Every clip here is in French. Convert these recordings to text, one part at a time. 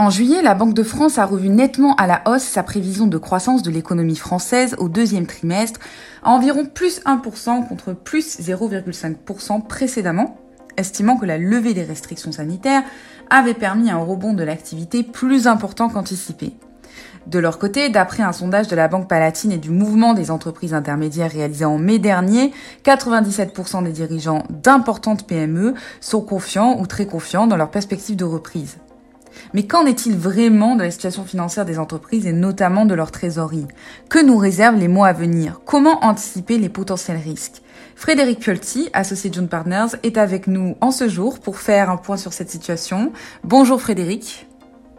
En juillet, la Banque de France a revu nettement à la hausse sa prévision de croissance de l'économie française au deuxième trimestre à environ plus 1% contre plus 0,5% précédemment, estimant que la levée des restrictions sanitaires avait permis un rebond de l'activité plus important qu'anticipé. De leur côté, d'après un sondage de la Banque Palatine et du mouvement des entreprises intermédiaires réalisé en mai dernier, 97% des dirigeants d'importantes PME sont confiants ou très confiants dans leur perspective de reprise. Mais qu'en est-il vraiment de la situation financière des entreprises et notamment de leur trésorerie? Que nous réservent les mois à venir? Comment anticiper les potentiels risques? Frédéric Piolti, associé John Partners, est avec nous en ce jour pour faire un point sur cette situation. Bonjour Frédéric.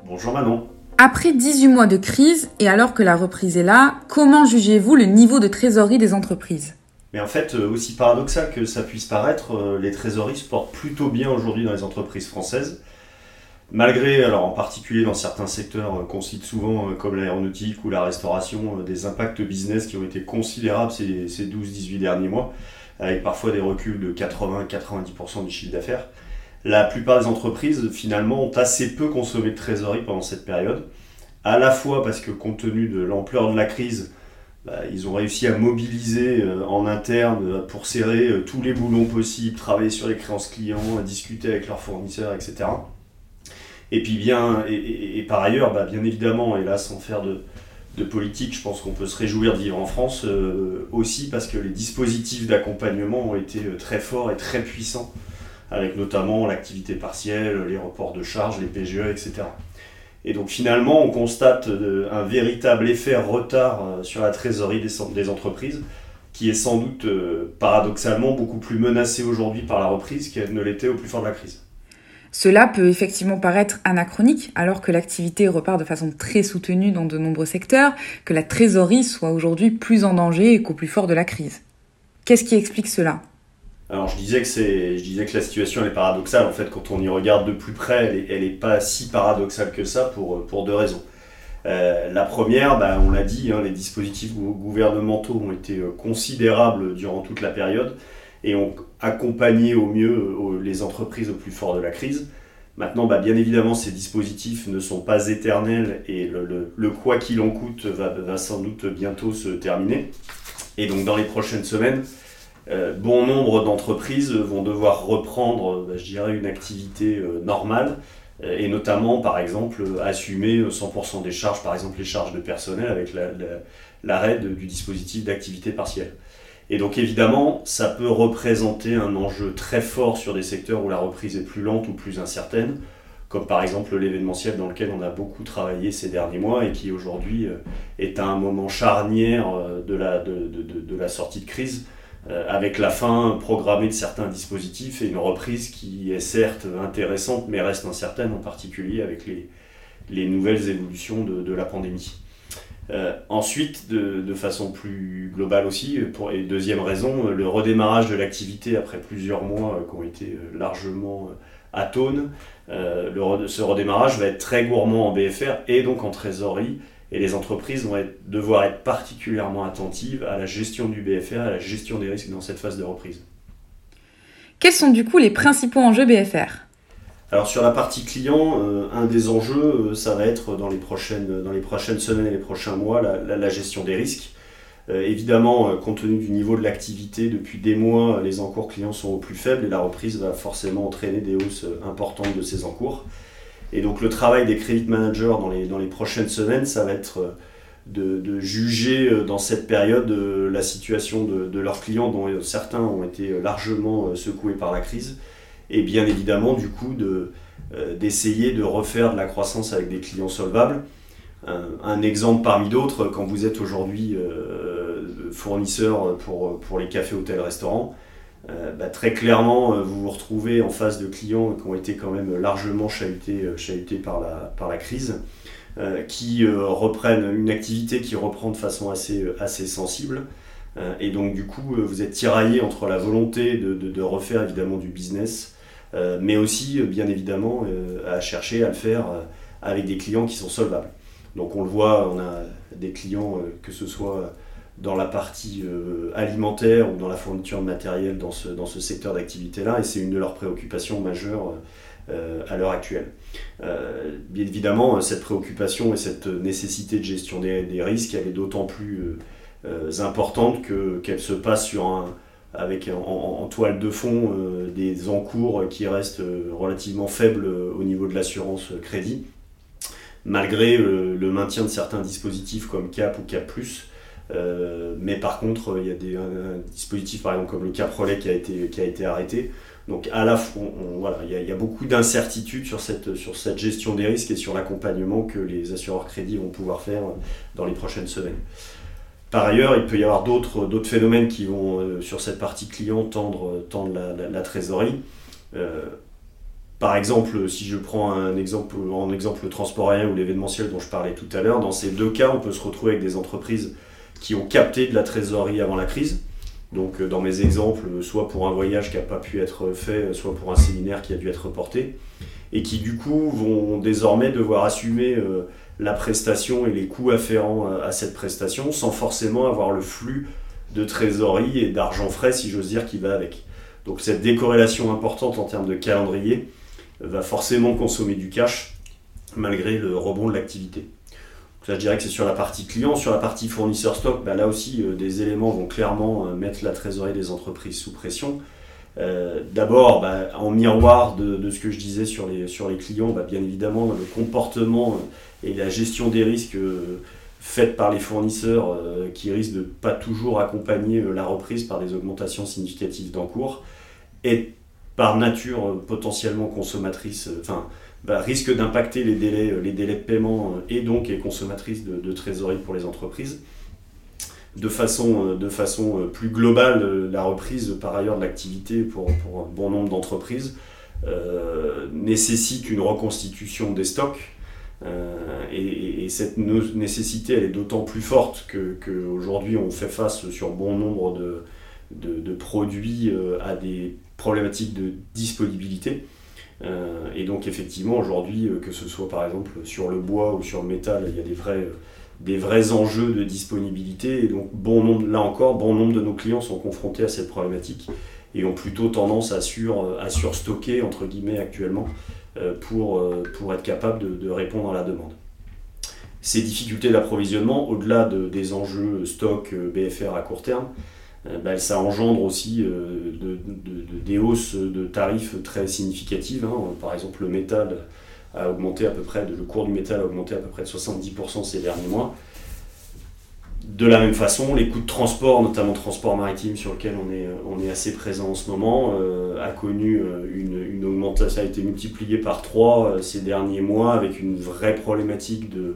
Bonjour Manon. Après 18 mois de crise et alors que la reprise est là, comment jugez-vous le niveau de trésorerie des entreprises? Mais en fait, euh, aussi paradoxal que ça puisse paraître, euh, les trésoreries se portent plutôt bien aujourd'hui dans les entreprises françaises. Malgré, alors en particulier dans certains secteurs euh, qu'on cite souvent, euh, comme l'aéronautique ou la restauration, euh, des impacts business qui ont été considérables ces, ces 12-18 derniers mois, avec parfois des reculs de 80-90% du chiffre d'affaires, la plupart des entreprises finalement ont assez peu consommé de trésorerie pendant cette période, à la fois parce que compte tenu de l'ampleur de la crise, bah, ils ont réussi à mobiliser en interne pour serrer tous les boulons possibles, travailler sur les créances clients, discuter avec leurs fournisseurs, etc. Et puis bien, et, par ailleurs, bah, bien évidemment, et là sans faire de, politique, je pense qu'on peut se réjouir de vivre en France euh, aussi parce que les dispositifs d'accompagnement ont été euh, très forts et très puissants, avec notamment l'activité partielle, les reports de charges, les PGE, etc. Et donc finalement, on constate euh, un véritable effet retard sur la trésorerie des, des entreprises, qui est sans doute paradoxalement beaucoup plus menacée aujourd'hui par la reprise qu'elle ne l'était au plus fort de la crise. Cela peut effectivement paraître anachronique alors que l'activité repart de façon très soutenue dans de nombreux secteurs, que la trésorerie soit aujourd'hui plus en danger qu'au plus fort de la crise. Qu'est-ce qui explique cela? Alors je disais que la situation est paradoxale. En fait, quand on y regarde de plus près, elle n'est pas si paradoxale que ça pour, pour deux raisons. Euh, la première, bah, on l'a dit, hein, les dispositifs gouvernementaux ont été euh, considérables durant toute la période et ont accompagné au mieux euh, les entreprises au plus fort de la crise. Maintenant, bah, bien évidemment, ces dispositifs ne sont pas éternels et le, quoi qu'il en coûte va, sans doute bientôt se terminer. Et donc, dans les prochaines semaines, euh, bon nombre d'entreprises vont devoir reprendre, bah, je dirais, une activité euh, normale et notamment, par exemple, assumer 100% des charges, par exemple les charges de personnel avec l'arrêt du dispositif d'activité partielle. Et donc évidemment, ça peut représenter un enjeu très fort sur des secteurs où la reprise est plus lente ou plus incertaine, comme par exemple l'événementiel dans lequel on a beaucoup travaillé ces derniers mois et qui aujourd'hui euh, est à un moment charnière euh, de la, sortie de crise, euh, avec la fin programmée de certains dispositifs et une reprise qui est certes intéressante mais reste incertaine, en particulier avec les nouvelles évolutions de la pandémie. Euh, ensuite, de, façon plus globale aussi, pour, et deuxième raison, le redémarrage de l'activité après plusieurs mois euh, qui ont été euh, largement atones. Le, ce redémarrage va être très gourmand en BFR et donc en trésorerie. Et les entreprises vont devoir être particulièrement attentives à la gestion du BFR, à la gestion des risques dans cette phase de reprise. Quels sont du coup les principaux enjeux BFR alors sur la partie client, euh, un des enjeux, euh, ça va être dans les prochaines, semaines et les prochains mois, la, gestion des risques. Euh, évidemment, compte tenu du niveau de l'activité, depuis des mois, les encours clients sont au plus faibles et la reprise va forcément entraîner des hausses importantes de ces encours. Et donc le travail des credit managers dans les, dans les prochaines semaines, ça va être de, juger dans cette période la situation de, leurs clients, dont certains ont été largement secoués par la crise et bien évidemment du coup euh, d'essayer de refaire de la croissance avec des clients solvables. Un, exemple parmi d'autres, quand vous êtes aujourd'hui euh, fournisseur pour, pour les cafés, hôtels, restaurants, euh, bah, très clairement, vous vous retrouvez en face de clients qui ont été quand même largement chahutés, chahutés par, la, par la crise, qui reprennent une activité qui reprend de façon assez, assez sensible. et donc du coup, vous êtes tiraillé entre la volonté de, de, refaire évidemment du business, mais aussi, euh, bien évidemment, euh, à chercher à le faire avec des clients qui sont solvables. Donc on le voit, on a des clients, que ce soit dans la partie alimentaire ou dans la fourniture de matériel dans ce, dans ce secteur d'activité-là, et c'est une de leurs préoccupations majeures à l'heure actuelle. bien évidemment, cette préoccupation et cette nécessité de gestion des, risques, elle est d'autant plus importante qu'elle se passe sur un, avec en, toile de fond des encours qui restent relativement faibles au niveau de l'assurance crédit malgré euh, le maintien de certains dispositifs comme CAP ou CAP+. Euh, mais par contre, il y a des dispositifs par exemple comme le Cap Relais qui a été, qui a été arrêté. Donc à la fois, voilà, il y, a, beaucoup d'incertitudes sur cette, sur cette gestion des risques et sur l'accompagnement que les assureurs crédits vont pouvoir faire dans les prochaines semaines. Par ailleurs, il peut y avoir d'autres phénomènes qui vont, euh, sur cette partie client, tendre, tendre la, trésorerie. Par exemple, si je prends un exemple, en exemple le transport aérien ou l'événementiel dont je parlais tout à l'heure, dans ces deux cas, on peut se retrouver avec des entreprises qui ont capté de la trésorerie avant la crise. Donc, euh, dans mes exemples, soit pour un voyage qui n'a pas pu être fait, soit pour un séminaire qui a dû être reporté, et qui du coup vont désormais devoir assumer euh, la prestation et les coûts afférents à cette prestation sans forcément avoir le flux de trésorerie et d'argent frais, si j'ose dire, qui va avec. Donc, cette décorrélation importante en termes de calendrier, va forcément consommer du cash malgré le rebond de l'activité. Ça, je dirais que c'est sur la partie client. Sur la partie fournisseur stock, bah, là aussi, euh, des éléments vont clairement euh, mettre la trésorerie des entreprises sous pression. Euh, d'abord, bah, en miroir de, ce que je disais sur les, clients, bah, bien évidemment, le comportement et la gestion des risques faite par les fournisseurs qui risquent de pas toujours accompagner la reprise par des augmentations significatives d'encours est par nature euh, potentiellement consommatrice, euh, enfin, bah, risque d'impacter euh, les délais de paiement et donc est consommatrice de, trésorerie pour les entreprises. De façon, de façon plus globale, la reprise par ailleurs de l'activité pour, pour, un bon nombre d'entreprises nécessite une reconstitution des stocks. et, cette nécessité, est d'autant plus forte qu'aujourd'hui on fait face sur bon nombre de, produits à des problématique de disponibilité. Euh, et donc effectivement aujourd'hui, euh, que ce soit par exemple sur le bois ou sur le métal, il y a des vrais, des vrais enjeux de disponibilité. Et donc bon nombre, là encore, bon nombre de nos clients sont confrontés à cette problématique et ont plutôt tendance à, sur, à surstocker entre guillemets actuellement euh, pour, pour être capable de, répondre à la demande. Ces difficultés d'approvisionnement, au-delà de, des enjeux stock BFR à court terme, euh, bah, ça engendre aussi euh, des hausses de tarifs très significatives. Hein. Par exemple, le métal a augmenté à peu près, le cours du métal a augmenté à peu près de 70% ces derniers mois. De la même façon, les coûts de transport, notamment transport maritime sur lequel on est, on est assez présent en ce moment, euh, a connu une, une, augmentation, ça a été multiplié par 3 ces derniers mois avec une vraie problématique de,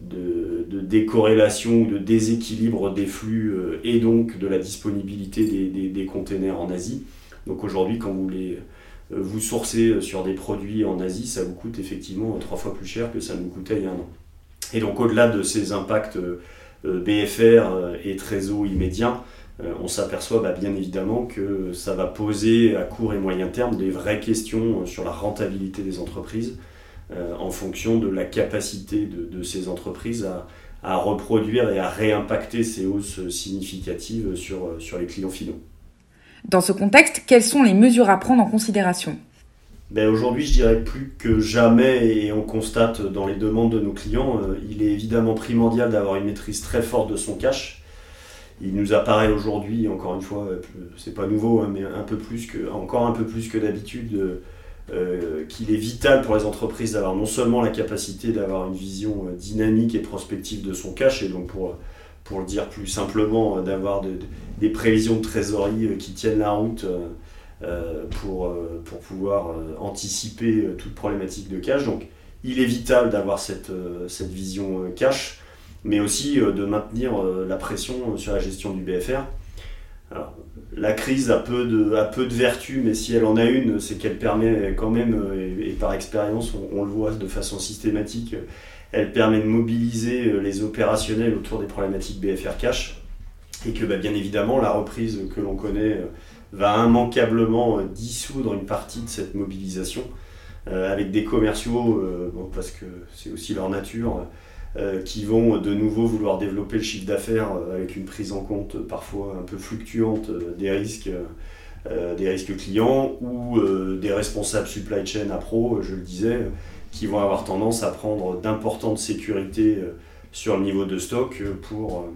de, décorrélation ou de déséquilibre des flux euh, et donc de la disponibilité des, des, containers en Asie. Donc aujourd'hui, quand vous euh, vous sourcez sur des produits en Asie, ça vous coûte effectivement trois fois plus cher que ça nous coûtait il y a un an. Et donc au-delà de ces impacts euh, BFR et trésor immédiats, on s'aperçoit bah, bien évidemment que ça va poser à court et moyen terme des vraies questions sur la rentabilité des entreprises, euh, en fonction de la capacité de, ces entreprises à, reproduire et à réimpacter ces hausses significatives sur les clients finaux. Dans ce contexte, quelles sont les mesures à prendre en considération? Ben Aujourd'hui, je dirais plus que jamais, et on constate dans les demandes de nos clients, euh, il est évidemment primordial d'avoir une maîtrise très forte de son cash. Il nous apparaît aujourd'hui, encore une fois, euh, c'est pas nouveau, hein, mais un peu plus que, encore un peu plus que d'habitude, euh, qu'il est vital pour les entreprises d'avoir non seulement la capacité d'avoir une vision dynamique et prospective de son cash, et donc pour, pour le dire plus simplement, euh, d'avoir des prévisions de trésorerie qui tiennent la route pour, pour pouvoir anticiper toute problématique de cash. Donc il est vital d'avoir cette, cette vision cash, mais aussi de maintenir la pression sur la gestion du BFR. La crise a peu de, a peu de mais si elle en a une, c'est qu'elle permet quand même, et, par expérience, on, le voit de façon systématique, elle permet de mobiliser euh, les opérationnels autour des problématiques BFR Cash, et que bah, bien évidemment, la reprise que l'on connaît euh, va immanquablement euh, dissoudre une partie de cette mobilisation, avec des commerciaux, parce que c'est aussi leur nature, qui vont de nouveau vouloir développer le chiffre d'affaires avec une prise en compte parfois un peu fluctuante des risques des risques clients ou des responsables supply chain à pro, je le disais, qui vont avoir tendance à prendre d'importantes sécurités sur le niveau de stock pour,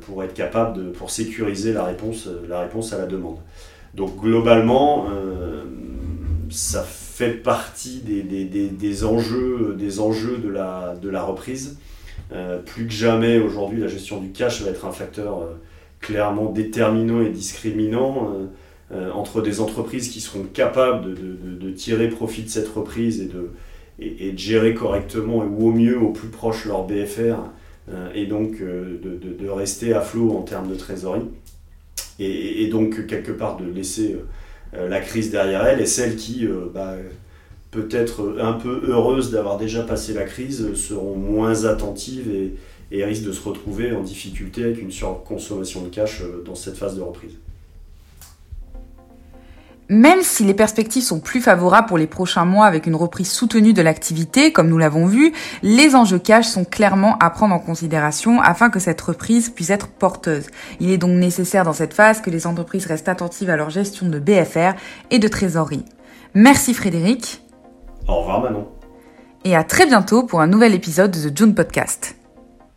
pour être capable de pour sécuriser la réponse, la réponse à la demande. Donc globalement, ça fait partie des, des, des, enjeux, des enjeux de la, de la reprise. Euh, plus que jamais aujourd'hui, la gestion du cash va être un facteur euh, clairement déterminant et discriminant euh, entre des entreprises qui seront capables de, de, de, tirer profit de cette reprise et de, et, de gérer correctement ou au mieux au plus proche leur BFR et donc de, rester à flot en termes de trésorerie et, donc quelque part de laisser euh, la crise derrière elle et celles qui, euh, bah, peut-être un peu heureuses d'avoir déjà passé la crise, seront moins attentives et, risquent de se retrouver en difficulté avec une surconsommation de cash euh, dans cette phase de reprise. Même si les perspectives sont plus favorables pour les prochains mois avec une reprise soutenue de l'activité, comme nous l'avons vu, les enjeux cash sont clairement à prendre en considération afin que cette reprise puisse être porteuse. Il est donc nécessaire dans cette phase que les entreprises restent attentives à leur gestion de BFR et de trésorerie. Merci Frédéric. Au revoir Manon. Et à très bientôt pour un nouvel épisode de The June Podcast.